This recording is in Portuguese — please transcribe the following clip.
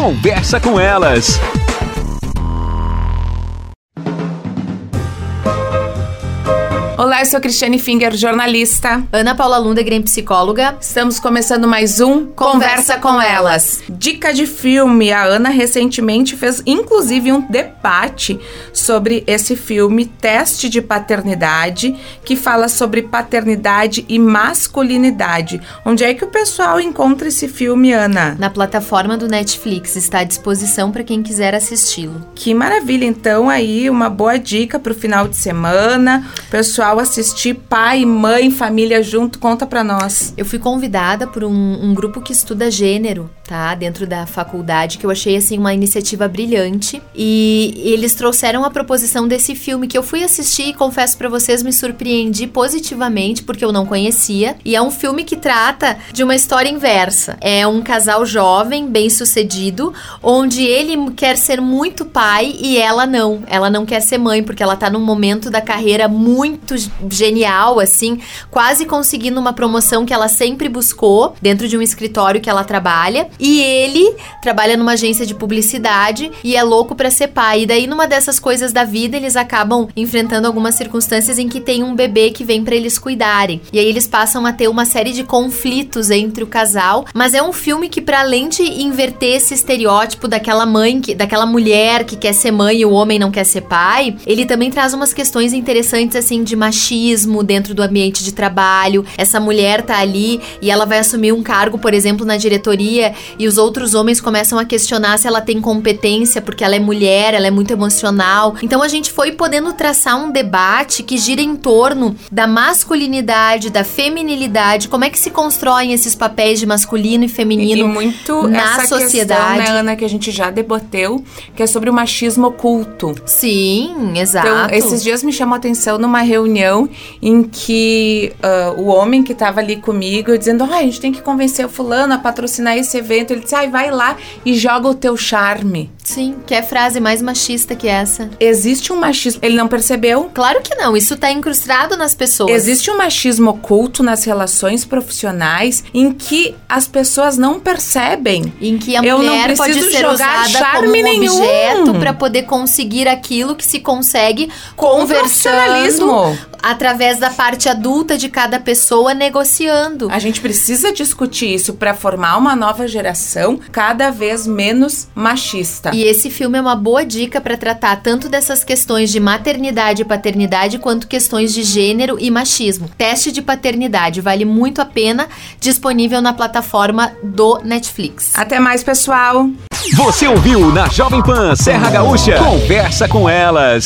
Conversa com elas. Olá, eu sou Cristiane Finger, jornalista. Ana Paula Lundegren, psicóloga. Estamos começando mais um Conversa, com elas. Dica de filme. A Ana recentemente fez inclusive um debate sobre esse filme Teste de Paternidade, que fala sobre paternidade e masculinidade. Onde é que o pessoal encontra esse filme, Ana? Na plataforma do Netflix, está à disposição para quem quiser assisti-lo. Que maravilha! Então aí uma boa dica para o final de semana. Pessoal assistir pai, mãe, família junto? Conta pra nós. Eu fui convidada por um, um, grupo que estuda gênero, tá? Dentro da faculdade, que eu achei, assim, uma iniciativa brilhante. E eles trouxeram a proposição desse filme que eu fui assistir e confesso para vocês, me surpreendi positivamente, porque eu não conhecia. E é um filme que trata de uma história inversa. É um casal jovem, bem sucedido, onde ele quer ser muito pai e ela não. Ela não quer ser mãe, porque ela tá num momento da carreira muito genial, assim, quase conseguindo uma promoção que ela sempre buscou dentro de um escritório que ela trabalha. E ele trabalha numa agência de publicidade e é louco para ser pai. E daí, numa dessas coisas da vida, eles acabam enfrentando algumas circunstâncias em que tem um bebê que vem para eles cuidarem. E aí eles passam a ter uma série de conflitos entre o casal. Mas é um filme que, para além de inverter esse estereótipo daquela mãe, que, daquela mulher que quer ser mãe e o homem não quer ser pai, ele também traz umas questões interessantes, assim, de machismo dentro do ambiente de trabalho. Essa mulher tá ali e ela vai assumir um cargo, por exemplo, na diretoria e os outros homens começam a questionar se ela tem competência porque ela é mulher, ela é muito emocional. Então a gente foi podendo traçar um debate que gira em torno da masculinidade, da feminilidade, como é que se constroem esses papéis de masculino e feminino e, muito na sociedade. Questão, né, Ana, que a gente já debateu, que é sobre o machismo oculto. Sim, exato. Então, esses dias me chamou a atenção numa reunião reunião em que uh, o homem que estava ali comigo, dizendo: ah, a gente tem que convencer o fulano a patrocinar esse evento. Ele disse: ai, vai lá e joga o teu charme. Sim, que é frase mais machista que essa. Existe um machismo. Ele não percebeu? Claro que não, isso tá incrustado nas pessoas. Existe um machismo oculto nas relações profissionais em que as pessoas não percebem. Em que a Eu mulher pode ser usada como um nenhum. objeto para poder conseguir aquilo que se consegue com conversando através da parte adulta de cada pessoa negociando. A gente precisa discutir isso para formar uma nova geração cada vez menos machista. E esse filme é uma boa dica para tratar tanto dessas questões de maternidade e paternidade quanto questões de gênero e machismo. Teste de paternidade vale muito a pena, disponível na plataforma do Netflix. Até mais, pessoal. Você ouviu na Jovem Pan Serra Gaúcha? Conversa com elas.